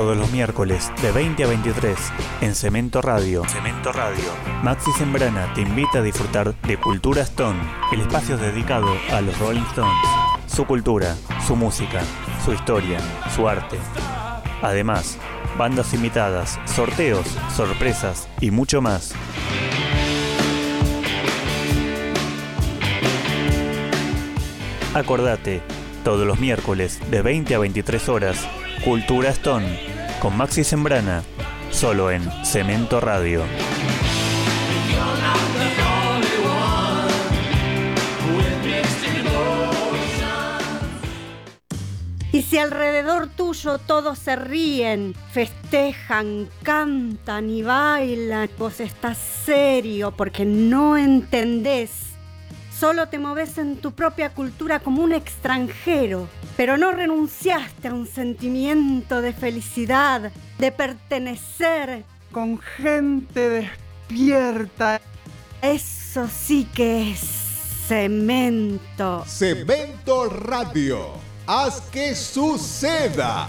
Todos los miércoles de 20 a 23 en Cemento Radio. Cemento Radio. Maxi Sembrana te invita a disfrutar de Cultura Stone, el espacio dedicado a los Rolling Stones. Su cultura, su música, su historia, su arte. Además, bandas invitadas, sorteos, sorpresas y mucho más. Acordate, todos los miércoles de 20 a 23 horas, Cultura Stone, con Maxi Sembrana, solo en Cemento Radio. Y si alrededor tuyo todos se ríen, festejan, cantan y bailan, vos estás serio porque no entendés. Solo te moves en tu propia cultura como un extranjero, pero no renunciaste a un sentimiento de felicidad, de pertenecer. Con gente despierta. Eso sí que es cemento. Cemento Radio. Haz que suceda.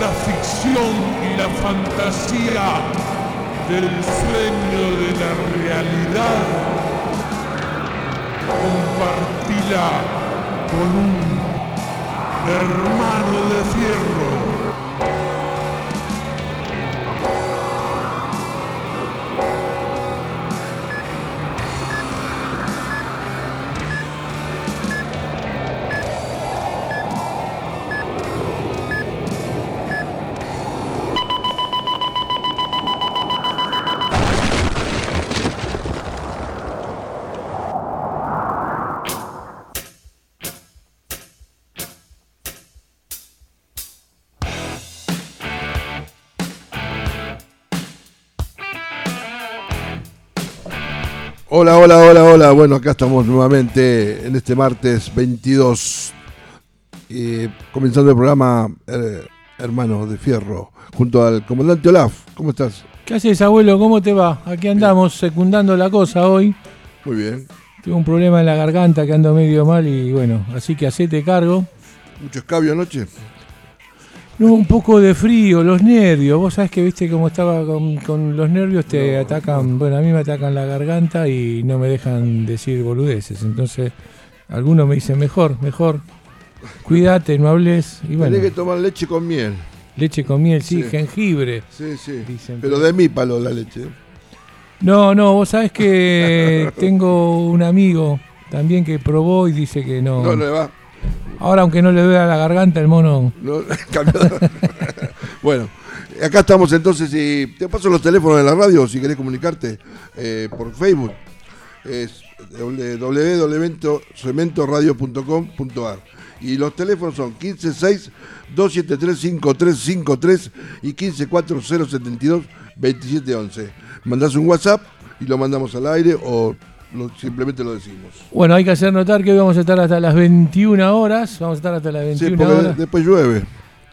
La ficción la fantasía del sueño de la realidad. Compartila con un hermano de fierro. Hola, hola, hola, hola. Bueno, acá estamos nuevamente en este martes 22, eh, comenzando el programa eh, Hermanos de Fierro, junto al comandante Olaf. ¿Cómo estás? ¿Qué haces, abuelo? ¿Cómo te va? Aquí andamos secundando la cosa hoy. Muy bien. Tengo un problema en la garganta que ando medio mal y bueno, así que hacete cargo. ¿Mucho escabio anoche? No, un poco de frío, los nervios. Vos sabés que viste cómo estaba con, con los nervios, te atacan, bueno, a mí me atacan la garganta y no me dejan decir boludeces. Entonces, algunos me dicen, mejor, mejor, cuídate, no hables. Y bueno, Tenés que tomar leche con miel. leche con miel, sí, Sí. jengibre. Sí, sí. Dicen, Pero de mí palo la leche. No, no, vos sabés que tengo un amigo también que probó y dice que no. No, no le va. Ahora, aunque no le duela la garganta, el mono. Bueno, acá estamos entonces y te paso los teléfonos de la radio si querés comunicarte eh, por Facebook. Es www.cementoradio.com.ar y los teléfonos son 156 273 5353 y 154072 2711. Mandás un WhatsApp y lo mandamos al aire o lo- simplemente lo decimos. Bueno, hay que hacer notar que hoy vamos a estar hasta las 21 horas. Vamos a estar hasta las Sí, 21 porque horas. después llueve.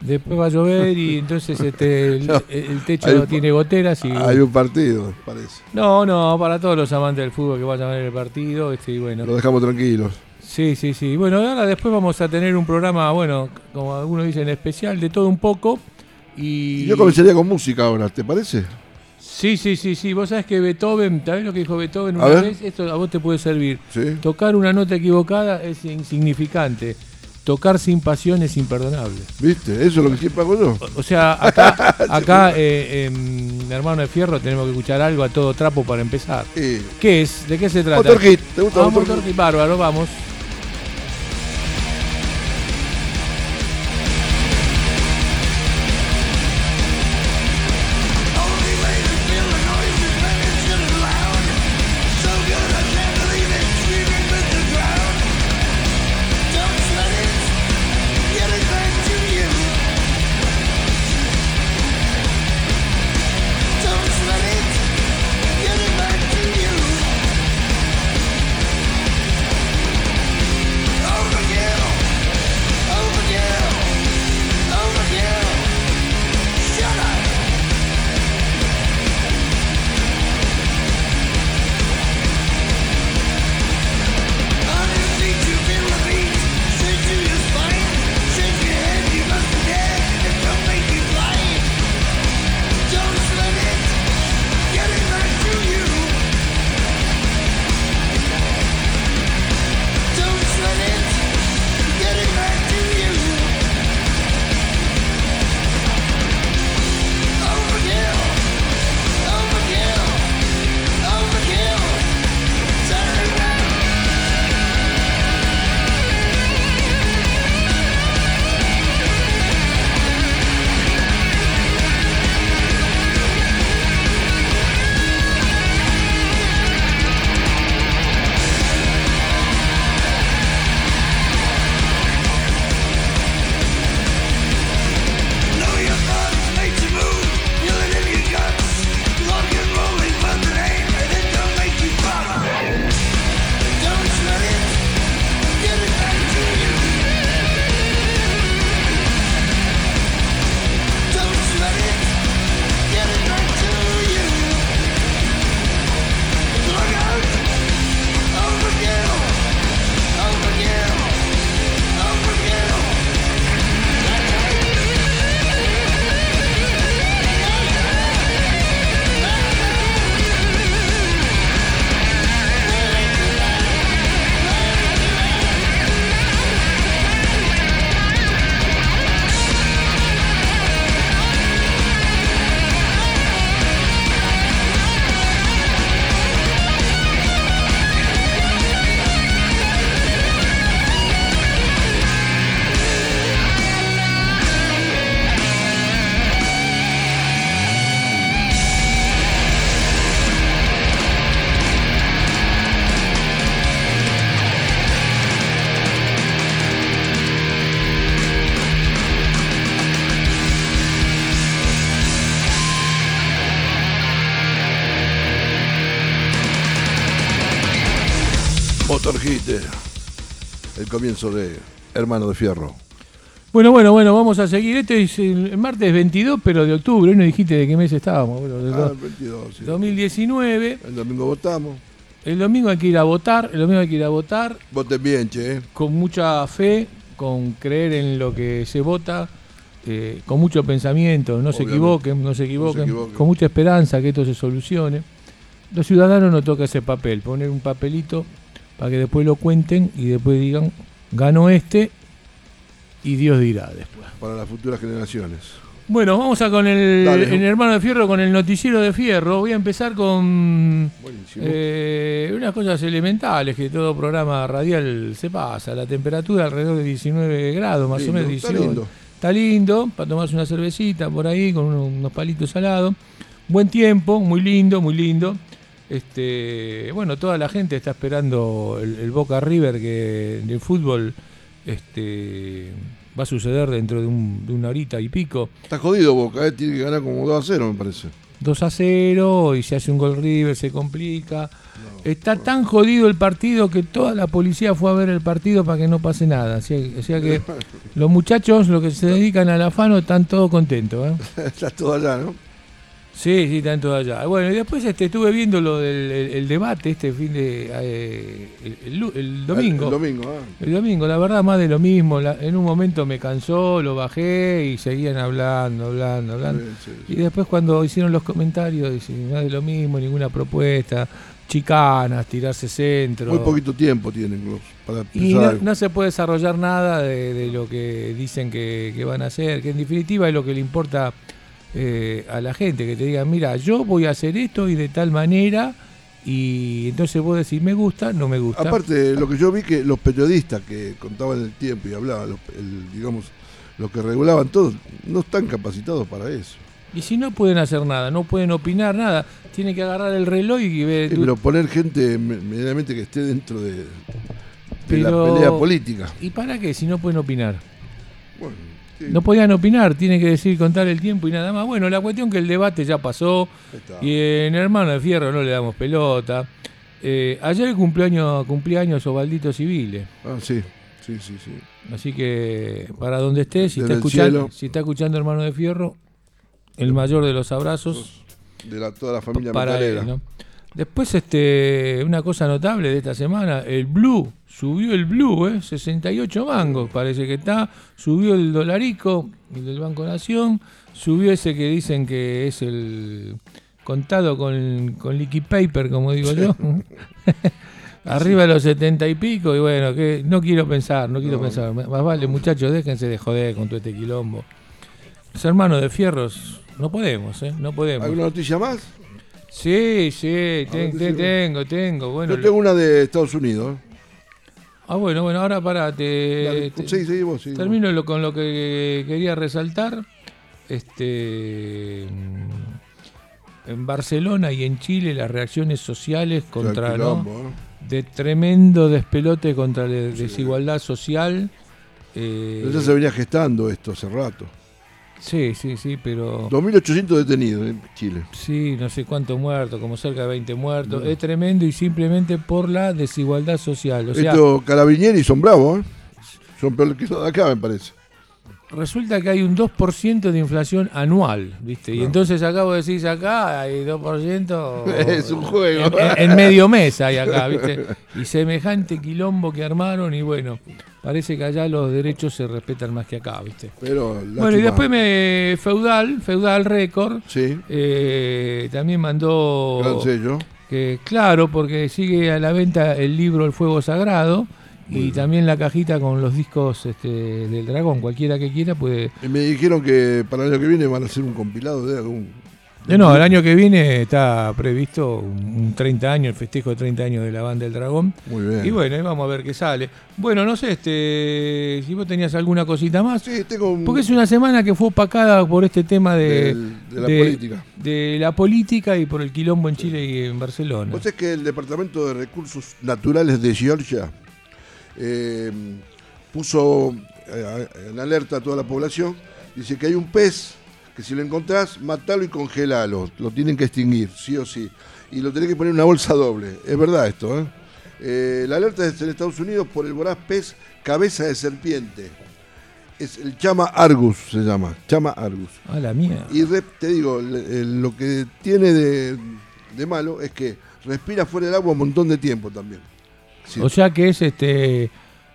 Después va a llover y entonces este, el, No, el techo un- tiene goteras y. Hay un partido, parece. No, no, para todos los amantes del fútbol que vayan a ver el partido. Este, y bueno. Lo dejamos tranquilos. Sí, sí, sí. Bueno, ahora después vamos a tener un programa, bueno, como algunos dicen, especial de todo un poco. Y Yo comenzaría con música ahora, ¿te parece? Sí, sí, sí, sí. Vos sabés que Beethoven, ¿sabés lo que dijo Beethoven A una ver. vez? Esto a vos te puede servir. Sí. Tocar una nota equivocada es insignificante. Tocar sin pasión es imperdonable. ¿Viste? Eso es lo que siempre hago yo. O sea, acá, acá eh, en Hermano de Fierro tenemos que escuchar algo a todo trapo para empezar. ¿Qué es? ¿De qué se trata? Motorhit, ¿te gusta Ah, Motorhit? Motorhit, bárbaro, vamos. Comienzo de Hermano de Fierro. Bueno, bueno, bueno, vamos a seguir. Este es el martes 22, pero de octubre. Hoy no dijiste de qué mes estábamos. Bueno, Ah, el 22, sí. 2019. El domingo votamos. El domingo hay que ir a votar. El domingo hay que ir a votar Voten bien, che. con mucha fe, con creer en lo que se vota, eh, con mucho pensamiento. No se equivoquen, no se equivoquen. equivoquen. Con mucha esperanza que esto se solucione. Los ciudadanos no toca ese papel. Poner un papelito para que después lo cuenten y después digan, ganó este y Dios dirá después. Para las futuras generaciones. Bueno, vamos a con el, el hermano de Fierro, con el noticiero de Fierro. Voy a empezar con eh, unas cosas elementales que todo programa radial se pasa. La temperatura alrededor de 19 grados, más Lindo, o menos está 18. lindo. Está lindo, para tomarse una cervecita por ahí con unos, unos palitos salados. Buen tiempo, muy lindo, muy lindo. Este, bueno, toda la gente está esperando el, el Boca River que del fútbol este, va a suceder dentro de, un- de una horita y pico. Está jodido Boca, eh. tiene que ganar como 2 a 0, me parece. 2 a 0 y se hace un gol River, se complica. Está tan jodido el partido que toda la policía fue a ver el partido para que no pase nada. O sea, o sea que los muchachos, los que se dedican al afano, están todos contentos. ¿eh? Está todo allá, ¿no? Sí, sí, están todos allá. Bueno, y después este, estuve viendo lo del el, el debate este fin de. eh, el, el domingo. El, domingo, ah. El domingo, la verdad, más de lo mismo. La- en un momento me cansó, lo bajé y seguían hablando, hablando, hablando. Sí, sí, Y después cuando hicieron los comentarios, dicen, más de lo mismo, ninguna propuesta, chicanas, tirarse centro. Muy poquito tiempo tienen los para y no, se puede desarrollar nada de, de lo que dicen que, que van a hacer, que en definitiva es lo que le importa eh, a la gente, que te digan, mira, yo voy a hacer esto y de tal manera, y entonces vos decís, me gusta, no me gusta. Aparte, lo que yo vi que los periodistas que contaban el tiempo y hablaban, los, el- digamos, los que regulaban todo, no están capacitados para eso. Y si no pueden hacer nada, no pueden opinar nada, tienen que agarrar el reloj y ver... Sí, pero poner gente me- medianamente que esté dentro de, de Pero- la pelea política. ¿Y para qué si no pueden opinar? Bueno, sí, No podían opinar, tiene que decir contar el tiempo y nada más. Bueno, la cuestión que el debate ya pasó está. y en Hermano de Fierro no le damos pelota. Eh, ayer cumpleaños, cumpleaños Osvaldito Civile. Ah, sí, sí, sí, sí. Así que para donde esté, si está, Desde escuchando, si está escuchando Hermano de Fierro, el mayor de los abrazos De la, toda la familia para él. ¿no? Después, este, una cosa notable de esta semana, el Blue, subió el Blue, ¿eh? 68 mangos, parece que está, subió el dolarico, el del Banco Nación, subió ese que dicen que es el contado con, con liquid paper, como digo yo. Arriba de los 70 y pico, y bueno, que no quiero pensar, no quiero No. pensar. Más vale, muchachos, déjense de joder con todo este quilombo. Los hermanos de fierros, no podemos, ¿eh? No podemos. ¿Alguna noticia más? Sí, sí, ten- tengo, tengo. Bueno, Yo tengo una de Estados Unidos. Ah, bueno, bueno, ahora para te, sí, sí, vos, sí. termino lo- con lo que quería resaltar. Este mm, en Barcelona y en Chile las reacciones sociales O sea, contra ¿eh? de tremendo despelote contra la desigualdad social. eh, ya se venía gestando esto hace rato. Sí, sí, sí, pero 2.800 detenidos en Chile. Sí, no sé cuántos muertos, como cerca de 20 muertos. Es tremendo y simplemente por la desigualdad social. O sea, Estos carabinieri son bravos, ¿eh? Son peor que los de acá, me parece. Resulta que hay un 2% de inflación anual, ¿viste? Y entonces acá vos decís acá hay 2%. Es un juego. En, medio mes hay acá, ¿viste? Y semejante quilombo que armaron y bueno, parece que allá los derechos se respetan más que acá, ¿viste? Pero Bueno, y después me Feudal, Feudal Record, Sí, eh, también mandó... gran sello. que claro, porque sigue a la venta el libro El Fuego Sagrado y también la cajita con los discos este, del dragón. Cualquiera que quiera puede... Y me dijeron que para el año que viene van a hacer un compilado de algún. Eh, no, el año que viene está previsto un un 30 años, el festejo de 30 años de la banda del dragón. Muy bien. Y bueno, ahí vamos a ver qué sale. Bueno, no sé, este, si vos tenías alguna cosita más. Sí, tengo un. Porque es una semana que fue opacada por este tema de, del- de la de- política. de la política y por el quilombo en Chile y en Barcelona. Vos sabés que el Departamento de Recursos Naturales de Georgia eh, puso eh, en alerta a toda la población. Dice que hay un pez que si lo encontrás, matalo y congelalo. Lo tienen que extinguir, sí o sí. Y lo tenés que poner en una bolsa doble. Es verdad esto, ¿eh? Eh, la alerta es en Estados Unidos por el voraz pez cabeza de serpiente. Es el chama argus, se llama. Chama argus. A la mía. Y te digo, lo que tiene de, de malo es que respira fuera del agua un montón de tiempo también. Sí. O sea que es este.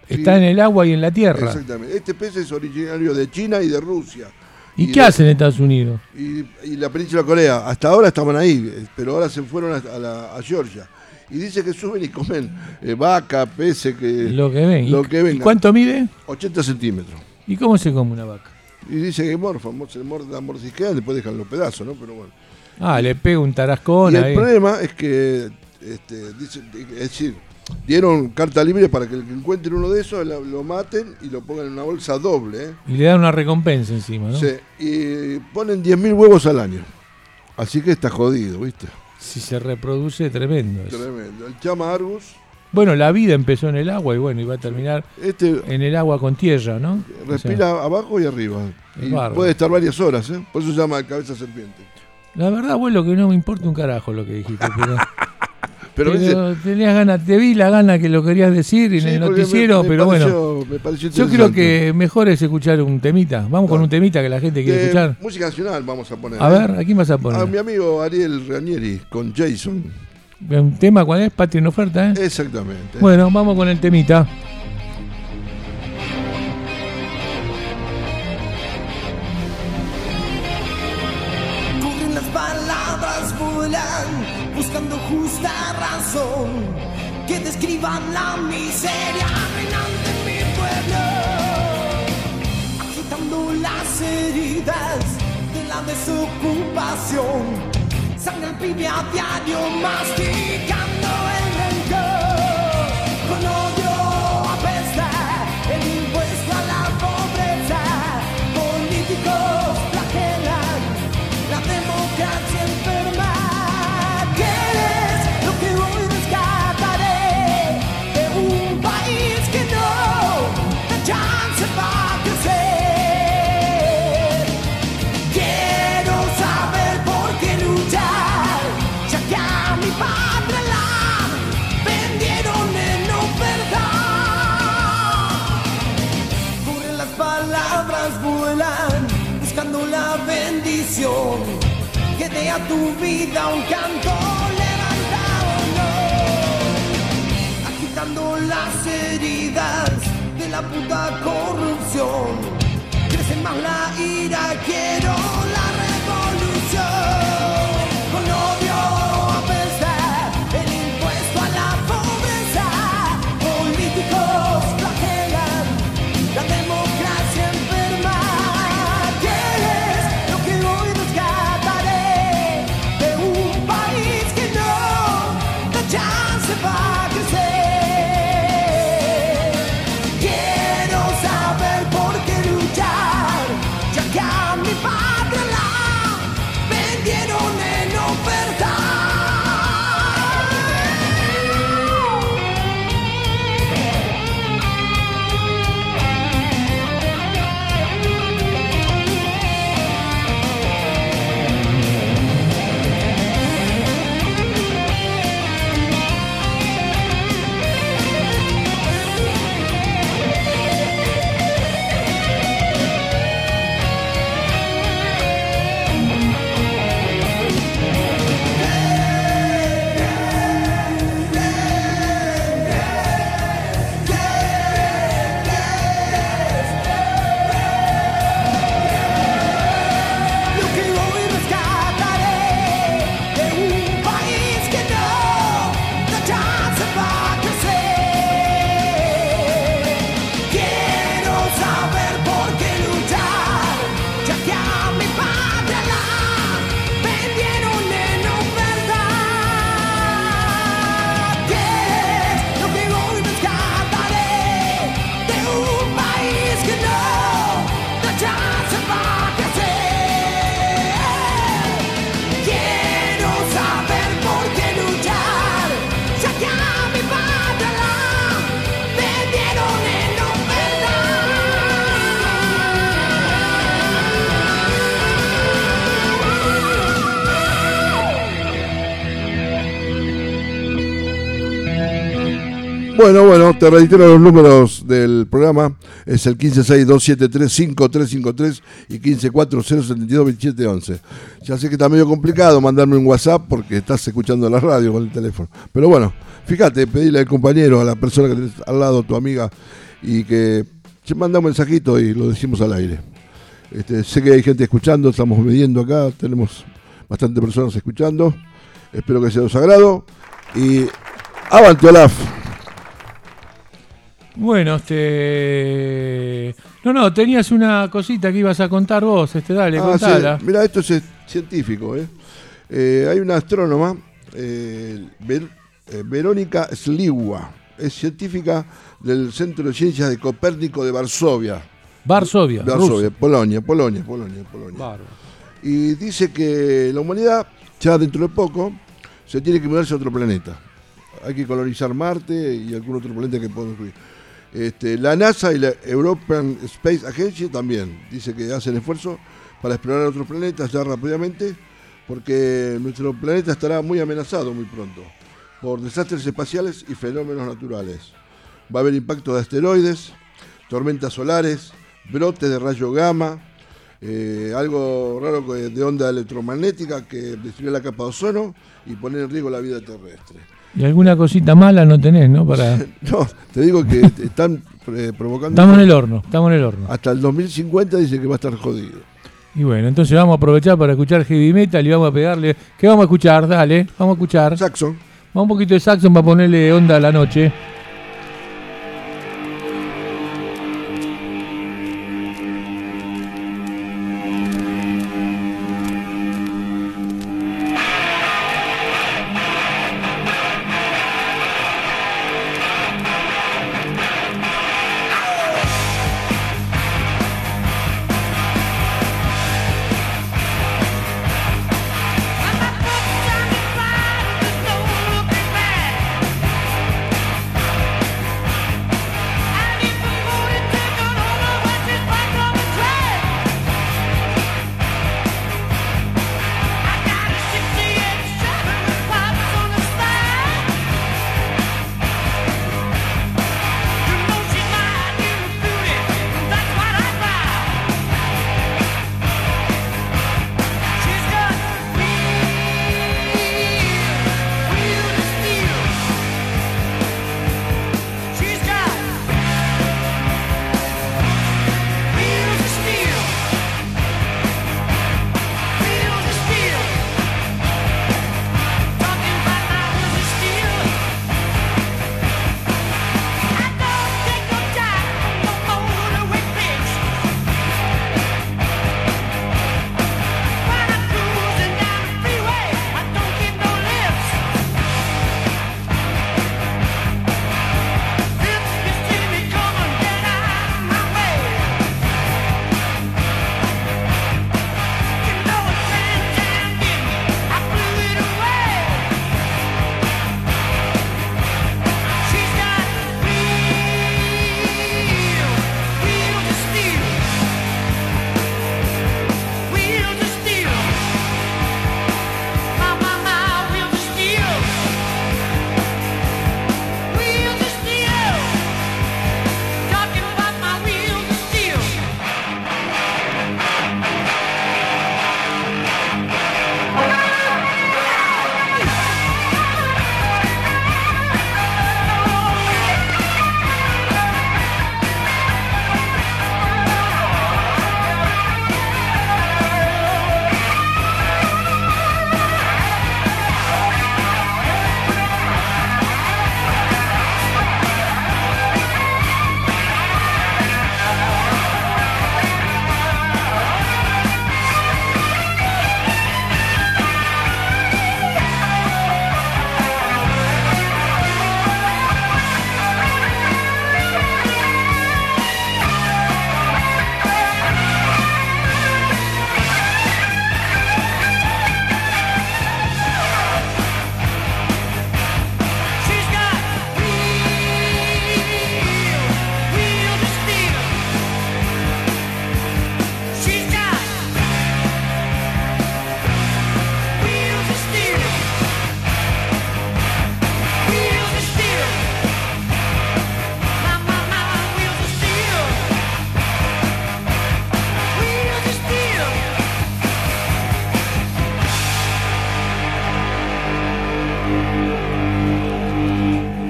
Está Sí. en el agua y en la tierra. Exactamente. Este pez es originario de China y de Rusia. ¿Y, qué de- hacen en Estados Unidos? Y, y la península Corea. Hasta ahora estaban ahí, pero ahora se fueron a, a la- a Georgia. Y dice que suben y comen eh, vaca, peces, que, Lo que ven. ¿Y- lo que ¿Y cuánto mide? 80 centímetros. ¿Y cómo se come una vaca? Y dice que morfa, mor- se mor- la mordisquean, después dejan los pedazos, ¿no? Pero bueno. Ah, le pega un tarascón y el ahí. problema es que, este, dice, es decir, dieron carta libre para que el que encuentren uno de esos lo maten y lo pongan en una bolsa doble, ¿eh? Y le dan una recompensa encima, ¿no? Sí, y ponen 10.000 huevos al año. Así que está jodido, ¿viste? Si se reproduce, tremendo. eso. Tremendo. El chama Argus, Bueno, la vida empezó en el agua y bueno, va a terminar este en el agua con tierra, ¿no? O sea, respira abajo y arriba. Y puede estar varias horas, ¿eh? Por eso se llama cabeza serpiente. la verdad, abuelo, que no me importa un carajo lo que dijiste, pero, Pero, tenías ganas, te vi la gana que lo querías decir en sí, el me- noticiero, me pero bueno. pareció- me pareció Yo creo que mejor es escuchar un temita. Vamos con un temita que la gente quiere De escuchar. Música nacional vamos a poner. A ¿eh? ver, ¿a quién vas a A mi poner? amigo Ariel Ranieri con Jason. ¿Un tema cuál es? Patria en oferta, ¿eh? Exactamente. Bueno, vamos con el temita. La miseria reinante en mi pueblo, agitando las heridas de la desocupación, sangre al pibe a diario masticando de la puta corrupción. Crece más la ira, quiero Bueno, bueno, te reitero los números del programa. Es el 1562735353 y 1540722711. Ya sé que está medio complicado mandarme un WhatsApp porque estás escuchando la radio con el teléfono. Pero bueno, fíjate, pedirle al compañero, a la persona que tenés al lado, tu amiga, y que se manda un mensajito y lo decimos al aire. Este, sé que hay gente escuchando, estamos midiendo acá, tenemos bastantes personas escuchando. Espero que sea de su agrado. Y avante Olaf. Bueno, este. No, no, tenías una cosita que ibas a contar vos, este, dale, Ah, contala. sí, Mira, esto es científico. ¿eh? Eh, hay una astrónoma, eh, Ver- eh, Verónica Sliwa, es científica del Centro de Ciencias de Copérnico de Varsovia. Varsovia, Varsovia, Rusia. Polonia, Polonia, Polonia, Polonia. Y dice que la humanidad, ya dentro de poco, se tiene que mudarse a otro planeta. Hay que colonizar Marte y algún otro planeta que podemos incluir. Este, la NASA y la European Space Agency también dice que hacen esfuerzo para explorar otros planetas ya rápidamente, porque nuestro planeta estará muy amenazado muy pronto por desastres espaciales y fenómenos naturales. Va a haber impacto de asteroides, tormentas solares, brotes de rayo gamma, eh, algo raro de onda electromagnética que destruye la capa de ozono y poner en riesgo la vida terrestre. Y alguna cosita mala no tenés, ¿no? Para... No, te digo que están eh, provocando... Estamos en el horno, estamos en el horno. Hasta el 2050 dice que va a estar jodido. Y bueno, entonces vamos a aprovechar para escuchar heavy metal y vamos a pegarle. ¿Qué vamos a escuchar? Dale, vamos a escuchar. Saxon. Vamos un poquito de Saxon para ponerle onda a la noche.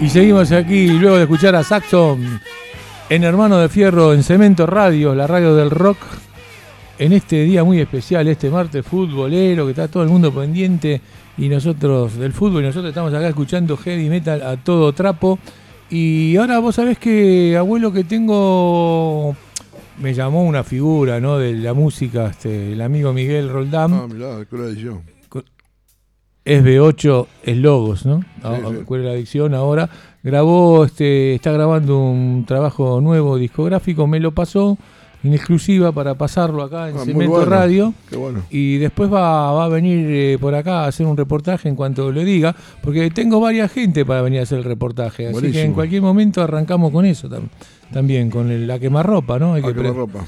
Y seguimos aquí luego de escuchar a Saxon en Hermano de Fierro, en Cemento Radio, la radio del rock, en este día muy especial, este martes futbolero, que está todo el mundo pendiente y nosotros del fútbol, nosotros estamos acá escuchando heavy metal a todo trapo. Y ahora vos sabés que, abuelo, que tengo, me llamó una figura ¿no? de la música, este, el amigo Miguel Roldán. Ah, mirá, ¿qué SB8 es Logos, ¿no? Ah, Cuál la adicción ahora. Grabó, este, está grabando un trabajo nuevo discográfico, me lo pasó en exclusiva para pasarlo acá en ah, Cemento. Radio. Y después va, va a venir eh, por acá a hacer un reportaje en cuanto lo diga, porque tengo varias gente para venir a hacer el reportaje. Así que en cualquier momento arrancamos con eso tam también, con el, la quemarropa, ¿no? Hay que quemarropa.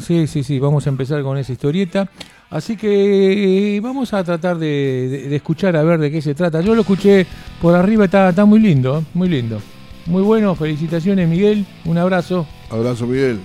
Sí, sí, sí, vamos a empezar con esa historieta. Así que eh, vamos a tratar de, escuchar a ver de qué se trata. Yo lo escuché por arriba, está, está muy lindo, ¿eh? muy lindo. Muy bueno, felicitaciones Miguel, un abrazo. Abrazo, Miguel.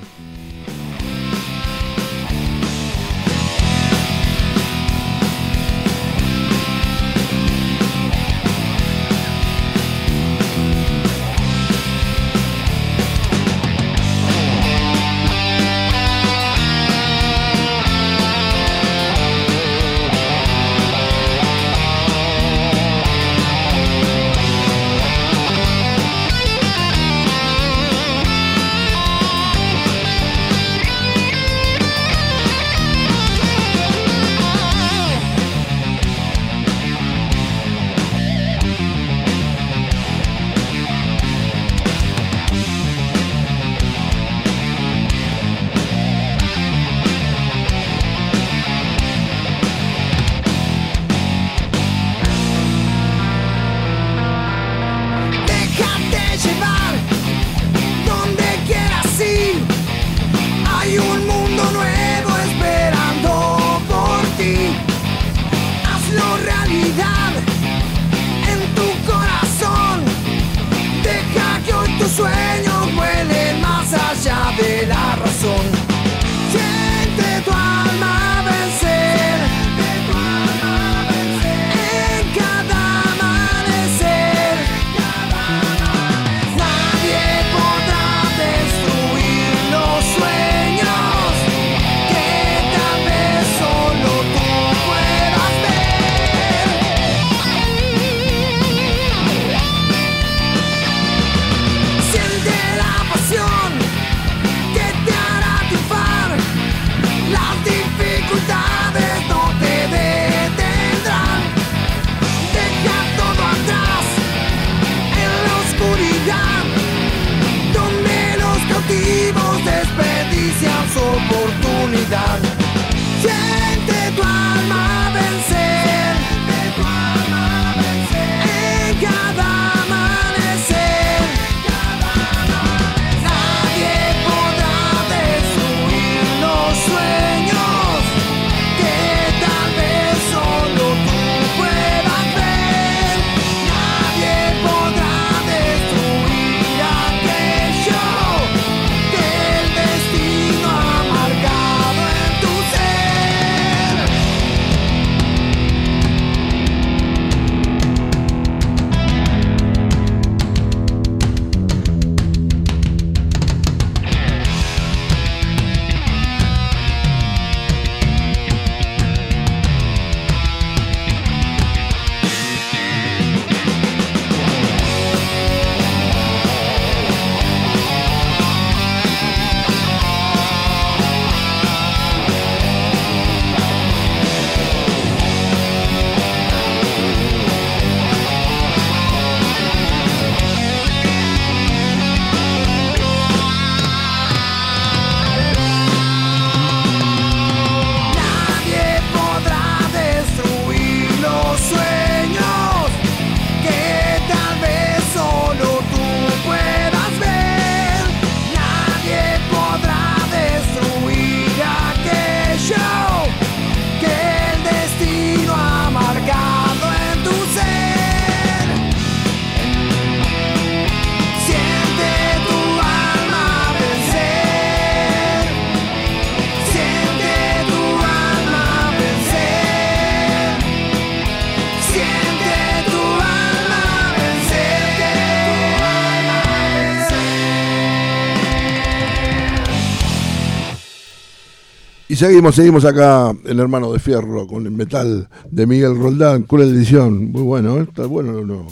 Seguimos, seguimos acá, el hermano de Fierro, con el metal de Miguel Roldán, cruel edición. Muy bueno, ¿eh? Está bueno.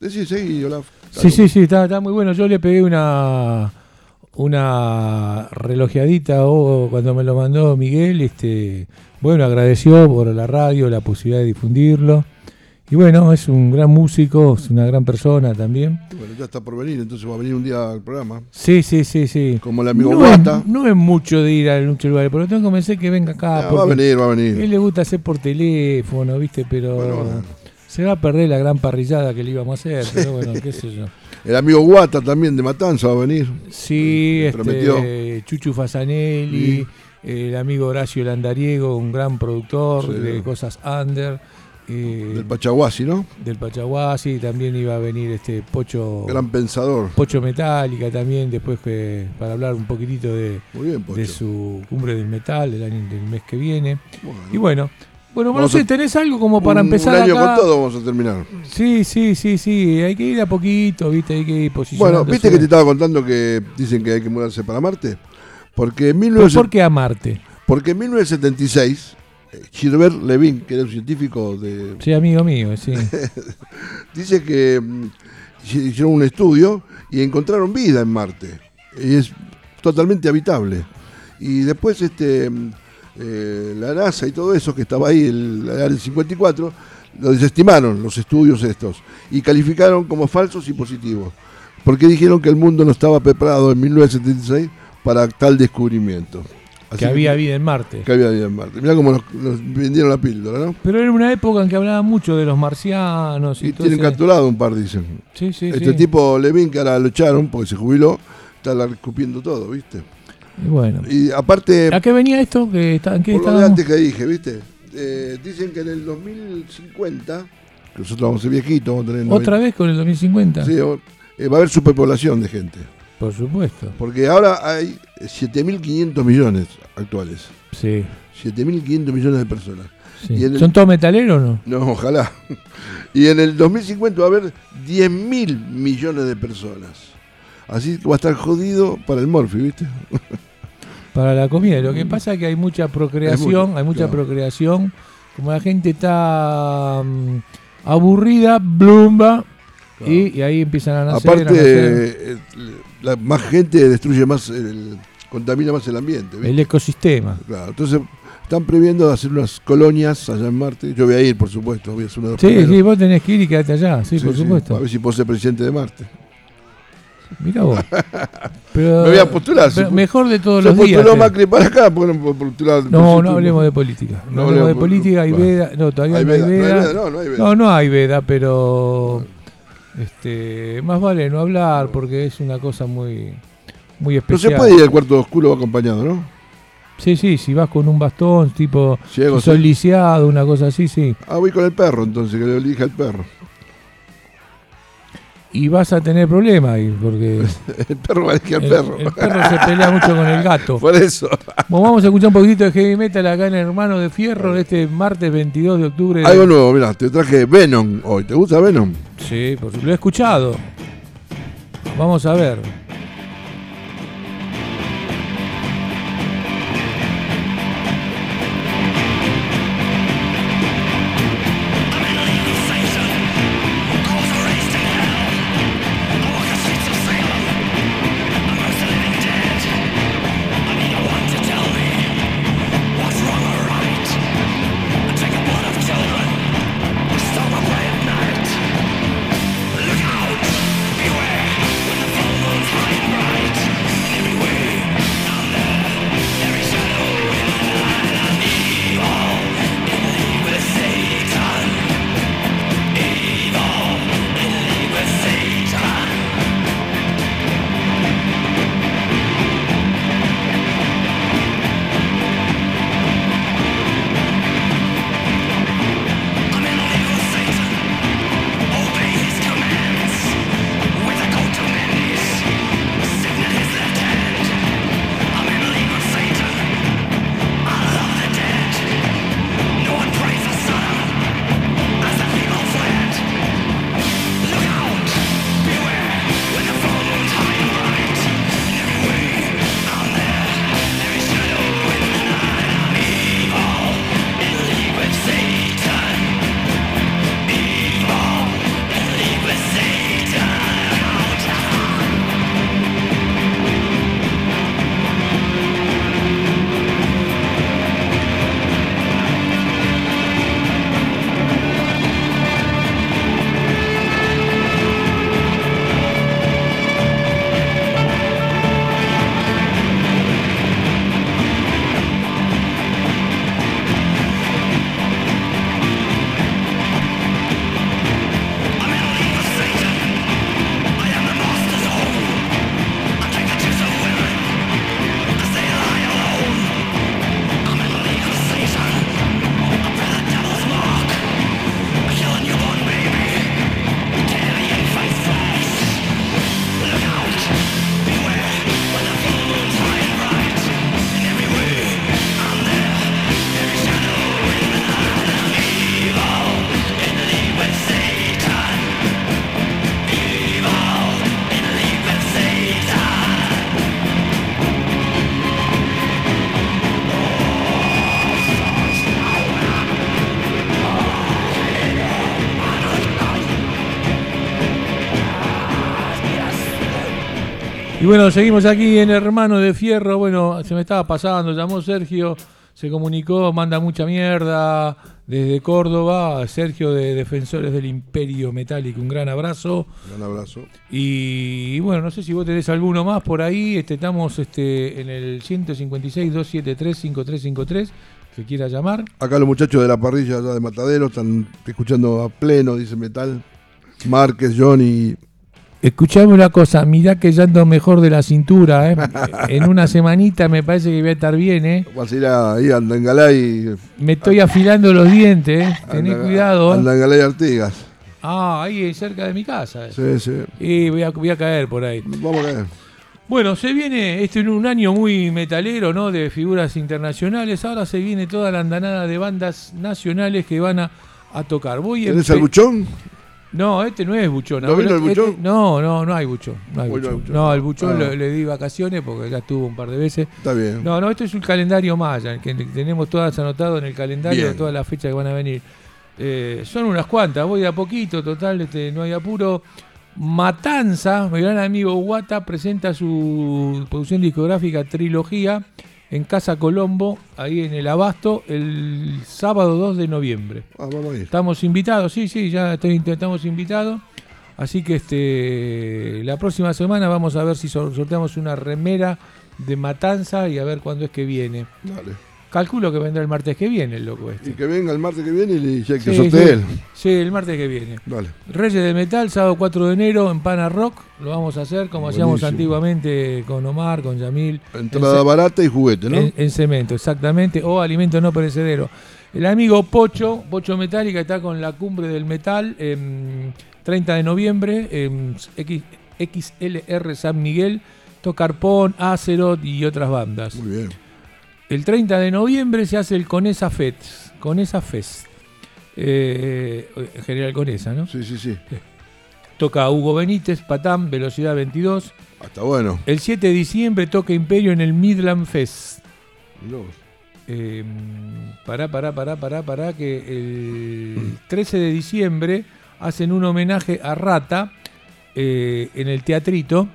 Decí, seguí, Olaf. Sí, sí, sí, está, está muy bueno. Yo le pegué una una relojeadita o cuando me lo mandó Miguel, este, bueno, agradeció por la radio, la posibilidad de difundirlo. Y bueno, es un gran músico, es una gran persona también. Bueno, ya está por venir, entonces va a venir un día al programa. Sí, sí, sí, sí. Como el amigo no Guata. Es, no es mucho de ir a muchos lugares, pero tengo que convencer que venga acá. Ah, va a venir, va a venir. Él le gusta hacer por teléfono, ¿viste? Pero Bueno, bueno. se va a perder la gran parrillada que le íbamos a hacer, pero bueno, qué sé yo. El amigo Guata también de Matanza va a venir. Sí, Me este, prometió. Chuchu Fasanelli, el amigo Horacio Landariego, un gran productor Sí. de cosas under. Eh, Del Pachaguasi, ¿no? del Pachaguasi, también iba a venir este Pocho Gran pensador. Pocho Metálica también, después que, para hablar un poquitito de, Muy bien, de su cumbre del metal del año del mes que viene. Bueno. Y bueno, bueno, no sé, ¿tenés algo como para un, empezar un año acá? con todo vamos a terminar. Sí, sí, sí, sí, hay que ir a poquito, ¿viste? Hay que ir posicionándose. Bueno, ¿viste que te estaba contando que dicen que hay que mudarse para Marte? Porque en, ¿Por, 19... por qué a Marte? Porque en 1976, eh, Gilbert Levin, que era un científico de... Sí, amigo mío, sí. Dice que mm, hicieron un estudio y encontraron vida en Marte. Y es totalmente habitable. Y después este, mm, eh, la NASA y todo eso que estaba ahí, el, el Área 54, lo desestimaron los estudios estos y calificaron como falsos y positivos. Porque dijeron que el mundo no estaba preparado en 1976 para tal descubrimiento. Así que había vida en Marte. que había vida en Marte. Mirá cómo nos, nos vendieron la píldora, ¿no? Pero era una época en que hablaban mucho de los marcianos y, Y tienen capturado un par, dicen. Sí, sí, este sí. tipo Levin, que ahora lo echaron porque se jubiló, está la- escupiendo todo, ¿viste? Y bueno. Y aparte, ¿A qué venía esto? ¿Que está, ¿En qué por lo de antes que dije, ¿viste? Eh, dicen que en el 2050, que nosotros vamos a ser viejitos, vamos a tener ¿Otra 90, vez con el 2050? Sí, eh, va a haber superpoblación de gente. Por supuesto. Porque ahora hay 7.500 millones actuales. Sí. 7.500 millones de personas. sí. Y en el- ¿Son todos metaleros o no? No, ojalá. Y en el 2050 va a haber 10.000 millones de personas. Así que va a estar jodido para el Morphy, ¿viste? Para la comida. Lo que pasa es que hay mucha procreación, mucho, hay mucha claro. procreación. Como la gente está mm, aburrida, blumba, y, y ahí empiezan a nacer. a Aparte, eh, la, más gente destruye más, el, contamina más el ambiente. ¿viste? el ecosistema. Claro, entonces están previendo hacer unas colonias allá en Marte. Yo voy a ir, por supuesto, voy a de los Sí, primeros. sí, vos tenés que ir y quedarte allá, sí, Sí, por sí, supuesto. A ver si puedo ser presidente de Marte. Mira vos. Pero, Me voy a postular, pero mejor de todos Se los días. postuló eh. Macri para acá, ¿por qué no postular? No, no hablemos de política. No, No hablemos de política, hay veda. No, todavía Hay no hay veda, no, no hay veda. No, no hay veda, pero este, más vale no hablar porque es una cosa muy, muy No se especial. puede ir al cuarto oscuro acompañado, ¿no? Sí, sí, si vas con un bastón, tipo, Ciego, si sos sí. lisiado, una cosa así, sí. Ah, voy con el perro, entonces, que le elija el perro. Y vas a tener problemas ahí, porque El perro va al el, perro. el perro se pelea mucho con el gato. Por eso. Bueno, vamos a escuchar un poquitito de heavy metal acá en Hermano de Fierro este martes 22 de octubre. de- Algo nuevo, mira, te traje Venom hoy. ¿Te gusta Venom? Sí, por. Lo he escuchado. Vamos a ver. Y bueno, seguimos aquí en Hermano de Fierro. Bueno, se me estaba pasando, llamó Sergio, se comunicó, manda mucha mierda desde Córdoba. Sergio de Defensores del Imperio Metálico, un gran abrazo. Un abrazo. Y, bueno, no sé si vos tenés alguno más por ahí. Este, estamos este, en el 156-273-5353, que quiera llamar. Acá los muchachos de la parrilla allá de Matadero están escuchando a pleno, dice Metal. Márquez, Johnny. Escuchame una cosa, mirá que ya ando mejor de la cintura, ¿eh? En una semanita me parece que voy a estar bien, ¿eh? Vas a ir ahí a Andangalay. Me estoy afilando los dientes, ¿eh? Tené Anda- cuidado. ¿eh? Andangalay Artigas. Ah, ahí cerca de mi casa. ¿eh? Sí, sí. Y voy a, voy a caer por ahí. Vamos a ver. Bueno, se viene este un año muy metalero, ¿no? De figuras internacionales. Ahora se viene toda la andanada de bandas nacionales que van a, a tocar. Voy a ¿Tenés empe- al buchón? No, este no es buchón. ¿No vino Este- el buchón? no, no, no hay buchón. No, hay buchón. buchón. No, el buchón Ah. le, le di vacaciones porque ya estuvo un par de veces. Está bien. No, no, esto es un calendario maya, que tenemos todas anotado en el calendario, Bien. todas las fechas que van a venir. Eh, son unas cuantas, voy de a poquito, total, este, no hay apuro. Matanza, mi gran amigo Guata, presenta su producción discográfica Trilogía en Casa Colombo, ahí en el Abasto, el sábado 2 de noviembre. Ah, vamos a ir. Estamos invitados, sí, sí, ya estoy- estamos invitados. Así que este la próxima semana vamos a ver si sor- sorteamos una remera de Matanza y a ver cuándo es que viene. Dale. Calculo que vendrá el martes que viene el loco Y este. que venga el martes que viene y ya que Sí, sí. él. Sí, el martes que viene. Dale. Reyes de Metal, sábado 4 de enero en Pana Rock. Lo vamos a hacer como hacíamos antiguamente con Omar, con Yamil. Entrada En barata y juguete, ¿no? En, en cemento, exactamente. O alimento no perecedero. El amigo Pocho, Pocho Metálica, está con la cumbre del metal. em, 30 de noviembre, en X- XLR San Miguel. Tocarpón, Acerot y otras bandas. Muy bien. El 30 de noviembre se hace el Conesa Fest. Conesa Fest. Eh, General Conesa, ¿no? Sí, sí, sí. Toca Hugo Benítez, Patán, Velocidad 22. Hasta bueno. El 7 de diciembre toca Imperio en el Midland Fest. Mirá. Eh, pará, pará, pará, pará, pará, que el 13 de diciembre hacen un homenaje a Rata eh, en el teatrito.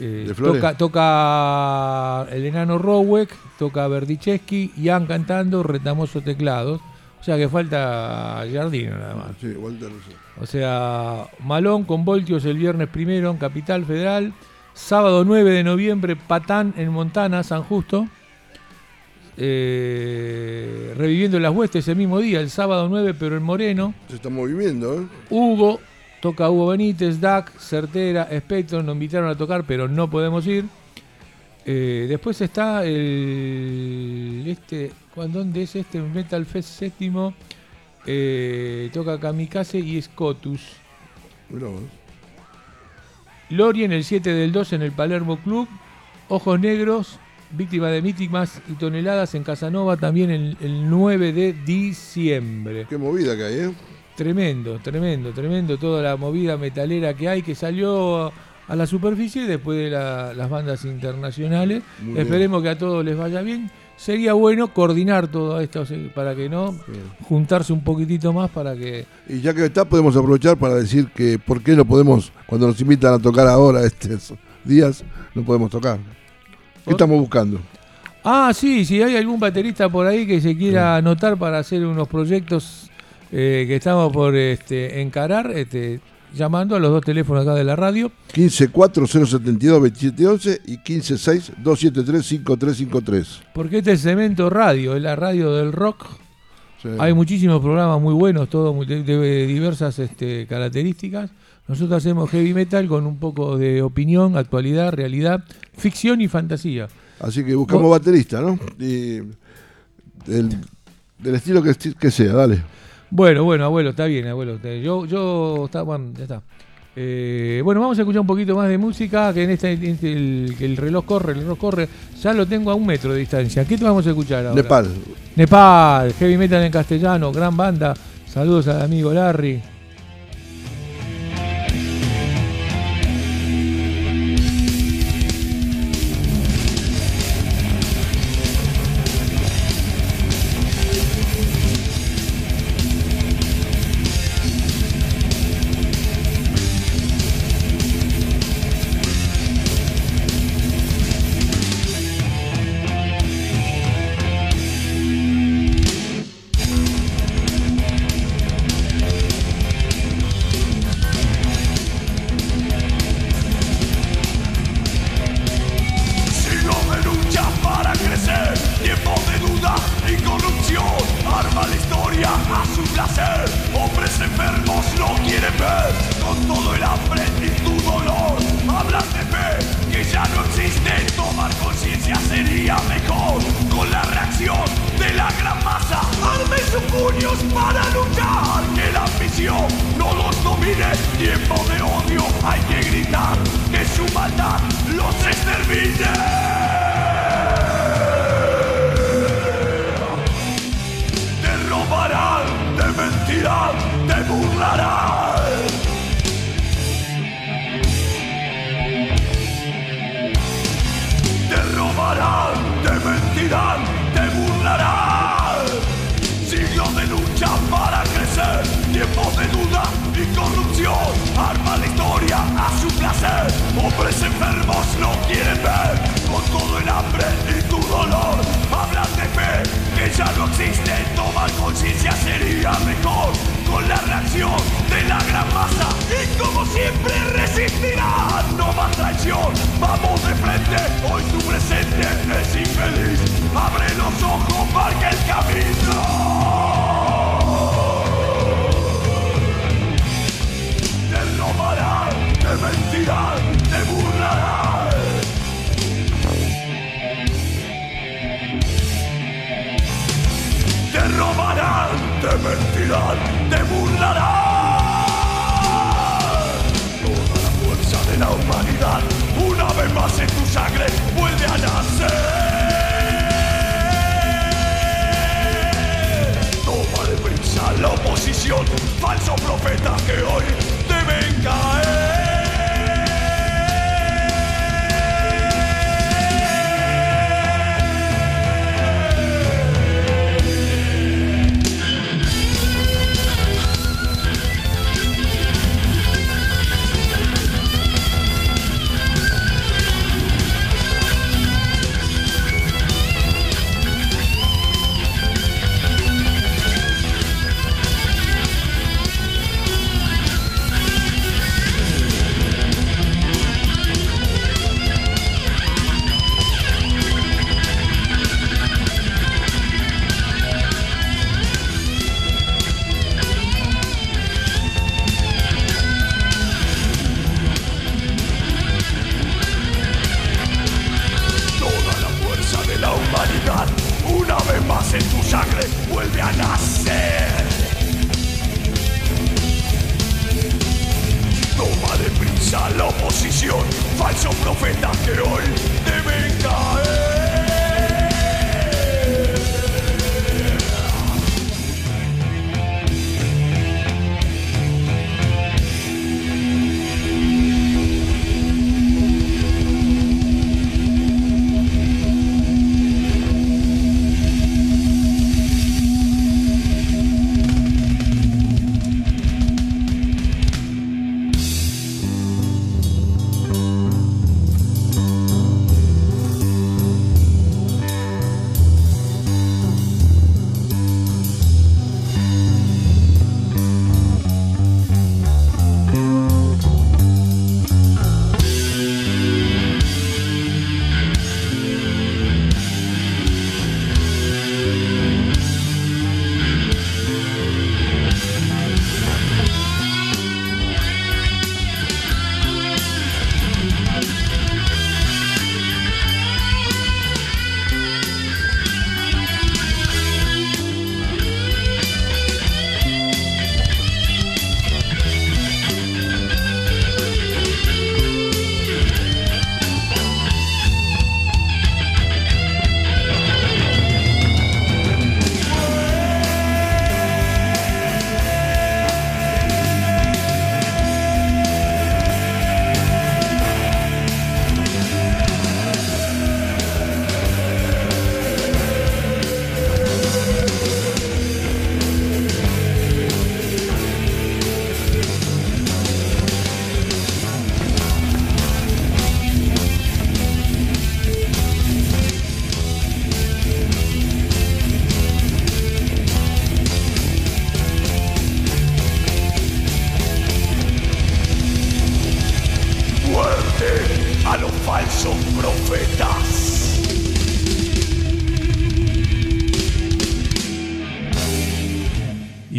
Eh, toca, toca el enano Rowek, toca Verdicheschi, Ian cantando, Retamoso teclados. O sea que falta Jardino nada más. Sí, Walter Russo. O sea, Malón con Voltios el viernes primero en Capital Federal. Sábado 9 de noviembre, Patán en Montana, San Justo. Eh, reviviendo las huestes ese mismo día, el sábado 9, pero en Moreno. Se está moviendo, ¿eh? Hugo, toca Hugo Benítez, DAC, Certera, Spectrum, nos invitaron a tocar, pero no podemos ir. Eh, después está el. Este, ¿cuán- ¿Dónde es este? Metal Fest séptimo. Eh, toca Kamikaze y Scotus. Vos. Lorien el 7 del 2 en el Palermo Club. Ojos Negros, víctima de mítimas y toneladas en Casanova también el, el 9 de diciembre. Qué movida que hay, ¿eh? Tremendo, tremendo, tremendo toda la movida metalera que hay que salió a la superficie después de la- las bandas internacionales. Muy bien. Esperemos que a todos les vaya bien. Sería bueno coordinar todo esto para que no juntarse un poquitito más para que Y ya que está, podemos aprovechar para decir que por qué no podemos, cuando nos invitan a tocar ahora estos días, no podemos tocar. ¿Qué estamos buscando? Ah, sí, si hay algún baterista por ahí que se quiera anotar para hacer unos proyectos eh, que estamos por este, encarar, este, llamando a los dos teléfonos acá de la radio. 1540722711 y 1562735353. Porque este es Cemento Radio, es la radio del rock. Sí. Hay muchísimos programas muy buenos, todos de, de diversas este, características. Nosotros hacemos heavy metal con un poco de opinión, actualidad, realidad, ficción y fantasía. Así que buscamos Vos- baterista, ¿no? Y del, del estilo que, esti- que sea, dale. Bueno, bueno, abuelo, está bien, abuelo. Yo, yo, está, bueno, ya está. Eh, bueno, vamos a escuchar un poquito más de música, que en este, en este- el, el reloj corre, el reloj corre, ya lo tengo a un metro de distancia. ¿Qué te vamos a escuchar ahora? Nepal. Nepal, heavy metal en castellano, gran banda. Saludos al amigo Larry.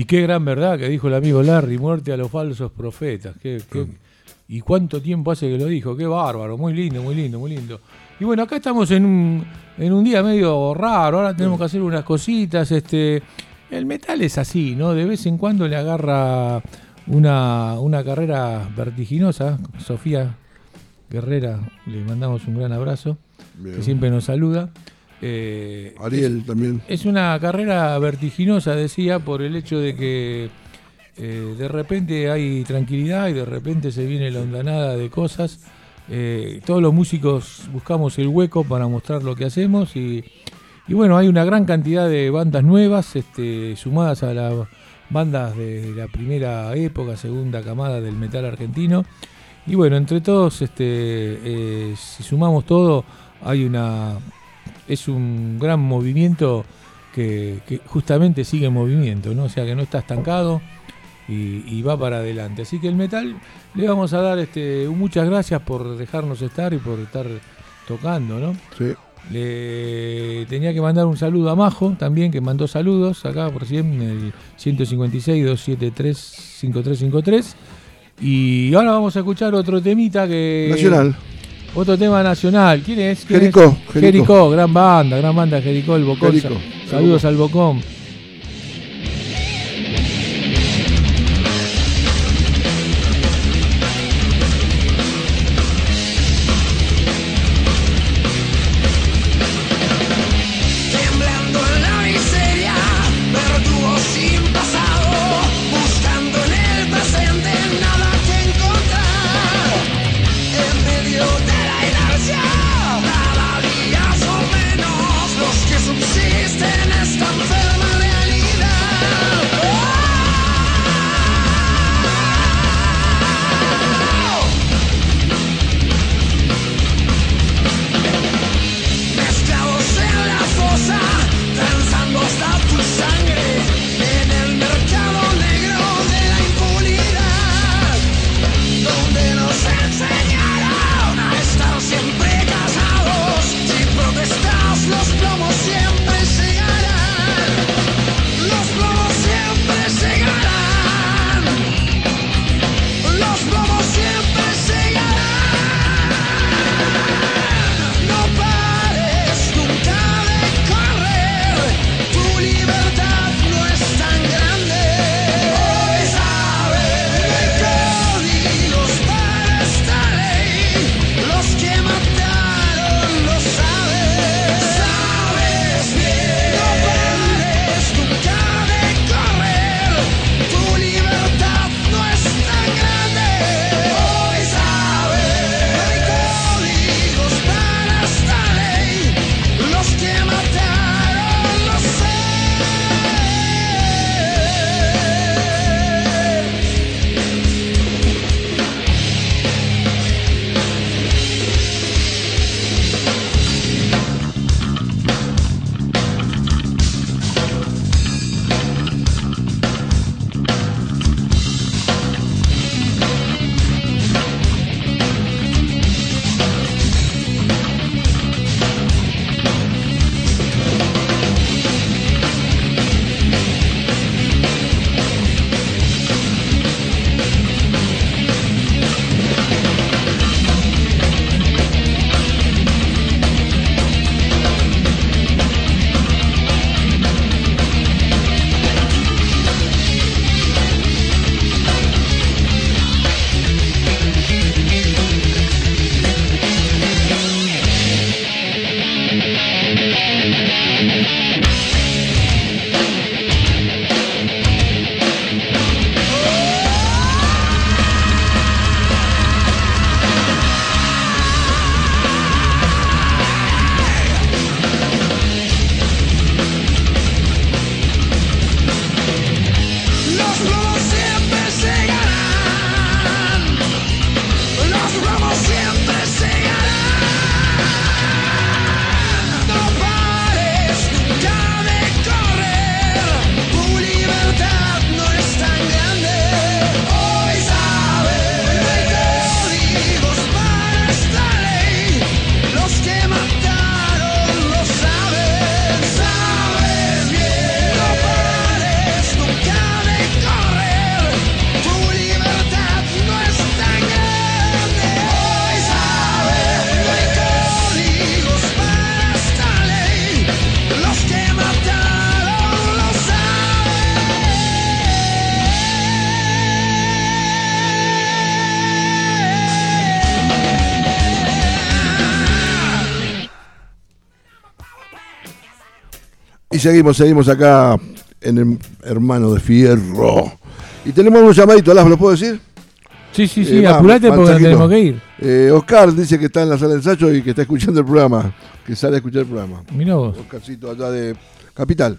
Qué gran verdad que dijo el amigo Larry, muerte a los falsos profetas. Qué- qué- y cuánto tiempo hace que lo dijo, qué bárbaro, muy lindo, muy lindo, muy lindo. Y bueno, acá estamos en un, en un día medio raro, ahora tenemos que hacer unas cositas. Este, el metal es así, ¿no? De vez en cuando le agarra una, una carrera vertiginosa. Sofía Guerrera, le mandamos un gran abrazo, Bien. que siempre nos saluda. Eh, Ariel también. es una carrera vertiginosa, decía, por el hecho de que eh, de repente hay tranquilidad y de repente se viene la ondanada de cosas. Eh, todos los músicos buscamos el hueco para mostrar lo que hacemos y, y bueno, hay una gran cantidad de bandas nuevas este, sumadas a las bandas de la primera época, segunda camada del metal argentino. Y bueno, entre todos, este, si sumamos todo, hay una es un gran movimiento que, que justamente sigue en movimiento, ¿no? O sea que no está estancado y, y va para adelante. Así que el metal le vamos a dar este, muchas gracias por dejarnos estar y por estar tocando, ¿no? Sí. Le tenía que mandar un saludo a Majo también, que mandó saludos acá por en el 156-273-5353. Y ahora vamos a escuchar otro temita que. Nacional. Otro tema nacional. ¿Quién es? ¿Quién Jericó, es? Jericó. Jericó, gran banda, gran banda Jericó, el Bocón. Saludos al Bocón. Y seguimos, seguimos acá en el Hermano de Fierro. Y tenemos un llamadito, ¿lo puedo decir? Sí, sí, sí, Eh, apurate porque tenemos que ir. Eh, Oscar dice que está en la sala de ensayo y que está escuchando el programa, que sale a escuchar el programa. Mirá vos. Oscarcito allá de Capital.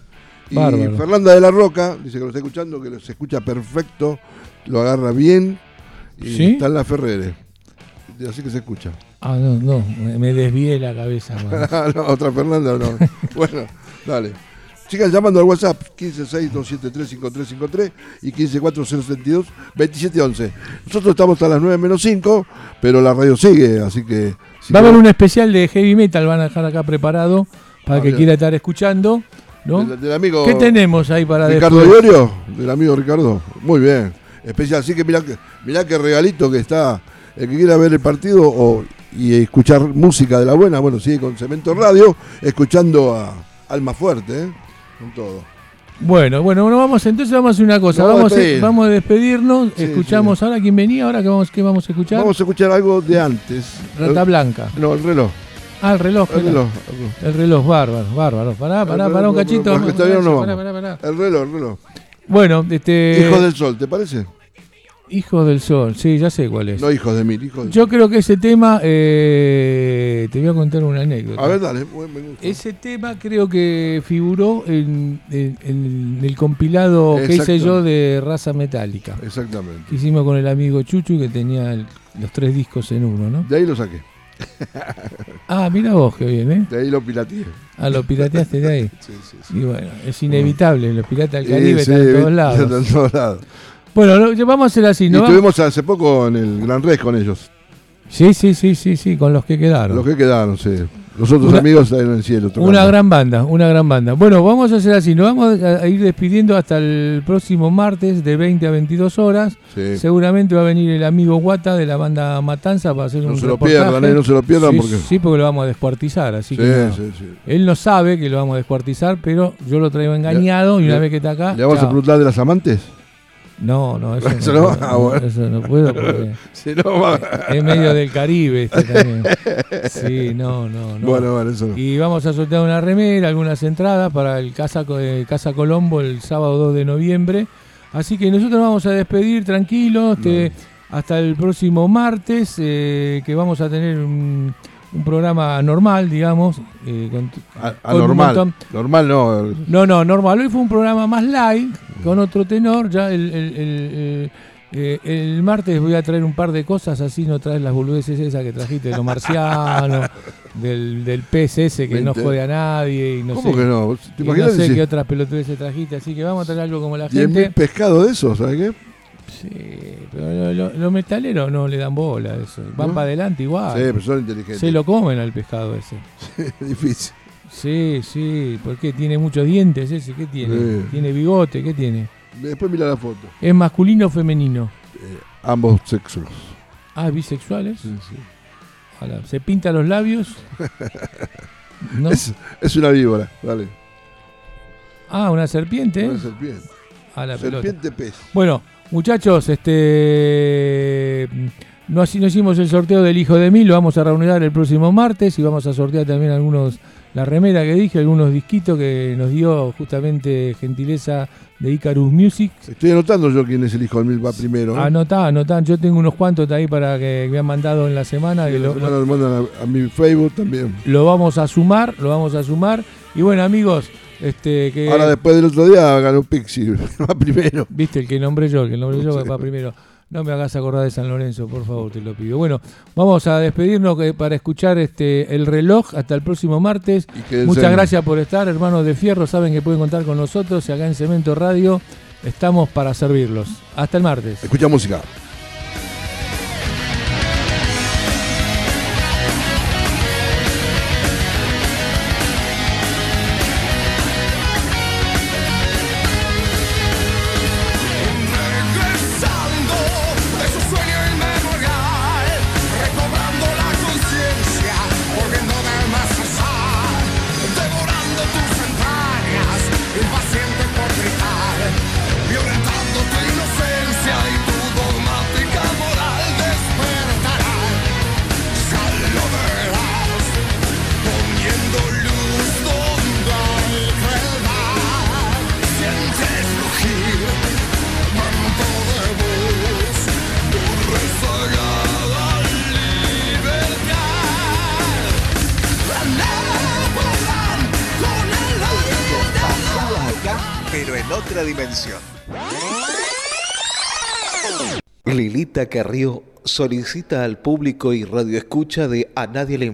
Y Bárbaro. Fernanda de la Roca dice que lo está escuchando, que se escucha perfecto, lo agarra bien y ¿Sí? está en la Ferrere. Así que se escucha. Ah, no, no, me, desvié la cabeza. No, otra Fernanda no. bueno, dale. Sigan llamando al WhatsApp 156-273-5353 y 154072-2711. Nosotros estamos hasta las 9 menos 5, pero la radio sigue, así que... si Va a haber un especial de heavy metal, van a dejar acá preparado para Ah, que bien. quiera estar escuchando. ¿no? Del, del amigo ¿Qué tenemos ahí para Ricardo después? Iorio, del amigo Ricardo. Muy bien. Especial, así que mirá, mirá qué regalito que está. El que quiera ver el partido o, y escuchar música de la buena, bueno, sigue con Cemento Radio, escuchando a Alma Fuerte, ¿eh? Con todo. Bueno, bueno, bueno, vamos entonces vamos a hacer una cosa, Nos vamos vamos a despedir. vamos a despedirnos, Sí, escuchamos ahora quién venía, ahora que vamos, ¿qué vamos a escuchar? Vamos a escuchar algo de antes. Rata Blanca. No, el reloj. Ah, el reloj, El reloj. El reloj, bárbaro, bárbaro. Pará, pará, pará un cachito. no pará, pará, pará. El reloj, el reloj. Bueno, este. Hijos del Sol, ¿te parece? Hijos del Sol, sí, ya sé cuál es. No hijos de mil, hijos del Yo creo que ese tema, eh, te voy a contar una anécdota. A ver, dale. Ese tema creo que figuró en, en- en el compilado que hice yo de raza metálica. Exactamente. Que hicimos con el amigo Chuchu que tenía el- los tres discos en uno, ¿no? De ahí lo saqué. Ah, mira vos que bien, ¿eh? De ahí lo pirateé. Ah, lo pirateaste de ahí. Sí, sí, sí. Y bueno, es inevitable, los piratas del Caribe sí, están en todos están lados. en todos lados. Bueno, lo- vamos a hacer así, Y ¿no? estuvimos hace poco en el Gran Rex con ellos. Sí, sí, sí, sí, sí, con los que quedaron. Los que quedaron, sí. Los otros Una- amigos en el cielo. tocando. Una gran banda, una gran banda. Bueno, vamos a hacer así, nos vamos a ir despidiendo hasta el próximo martes de 20 a 22 horas. Sí. Seguramente va a venir el amigo Guata de la banda Matanza para hacer No un se lo reportaje. pierdan, eh, no se lo pierdan sí, porque- Sí, porque lo vamos a descuartizar, así Sí, que no. sí, sí. Él no sabe que lo vamos a descuartizar, pero yo lo traigo engañado y una le- vez que está acá... ¿Le vamos a preguntar de las amantes? No, no, eso, Eso no, no, ah, bueno. eso no puedo porque Si no, va- es medio del Caribe este también. Sí, no, no, no. Bueno, bueno, eso no. Y vamos a sortear una remera, algunas entradas para el Casa, eh, Casa Colombo el sábado 2 de noviembre. Así que nosotros vamos a despedir tranquilos hasta el próximo martes, eh, que vamos a tener un, un programa normal, digamos. eh, con- A- con un Anormal. montón- Normal no. no, no, normal. Hoy fue un programa más light, con otro tenor. Ya el, el- el- el- eh, el martes voy a traer un par de cosas, así no traes las boludeces esas que trajiste de los marcianos, del, del ese que no jode a nadie y no ¿Cómo sé, que no? ¿Te y no sé si qué otras pelotudeces trajiste, así que vamos a traer algo como la 10.000 gente. pescados de esos, ¿sabes qué? Sí, pero lo- lo- los metaleros no le dan bola a eso. Van ¿No? para adelante igual. Sí, pero son inteligentes. Se lo comen al pescado ese. Difícil. Sí, sí, ¿por qué? Tiene muchos dientes ese, ¿qué tiene? Sí. Tiene bigote, ¿qué tiene? Después mira la foto. ¿Es masculino o femenino? Ambos sexos. Ah, bisexuales. Sí, sí. ¿Se pinta los labios? ¿No? Es, es una víbora, dale. Ah, una serpiente. Una serpiente. A la pelota. Serpiente pez. Bueno, muchachos, este no, así- no hicimos el sorteo del hijo de mí, lo vamos a reunir el próximo martes y vamos a sortear también algunos, la remera que dije, algunos disquitos que nos dio justamente gentileza de Icarus Music. Estoy anotando yo quién es el hijo del mil va primero. ¿no? Anotá, anotá, yo tengo unos cuantos ahí para que me han mandado en la semana. Y que la lo- semana lo mandan a, a mi Facebook también. lo vamos a sumar, lo vamos a sumar. Y bueno, amigos, este que Ahora después del otro día ganó Pixie, va primero. viste el que nombré yo, el que nombré yo va primero. No me hagas acordar de San Lorenzo, por favor, te lo pido. Bueno, vamos a despedirnos para escuchar este el reloj hasta el próximo martes. Muchas en- gracias por estar, hermanos de Fierro. Saben que pueden contar con nosotros y acá en Cemento Radio estamos para servirlos. Hasta el martes. Escucha música. Lilita Carrió solicita al público y radioescucha de A Nadie le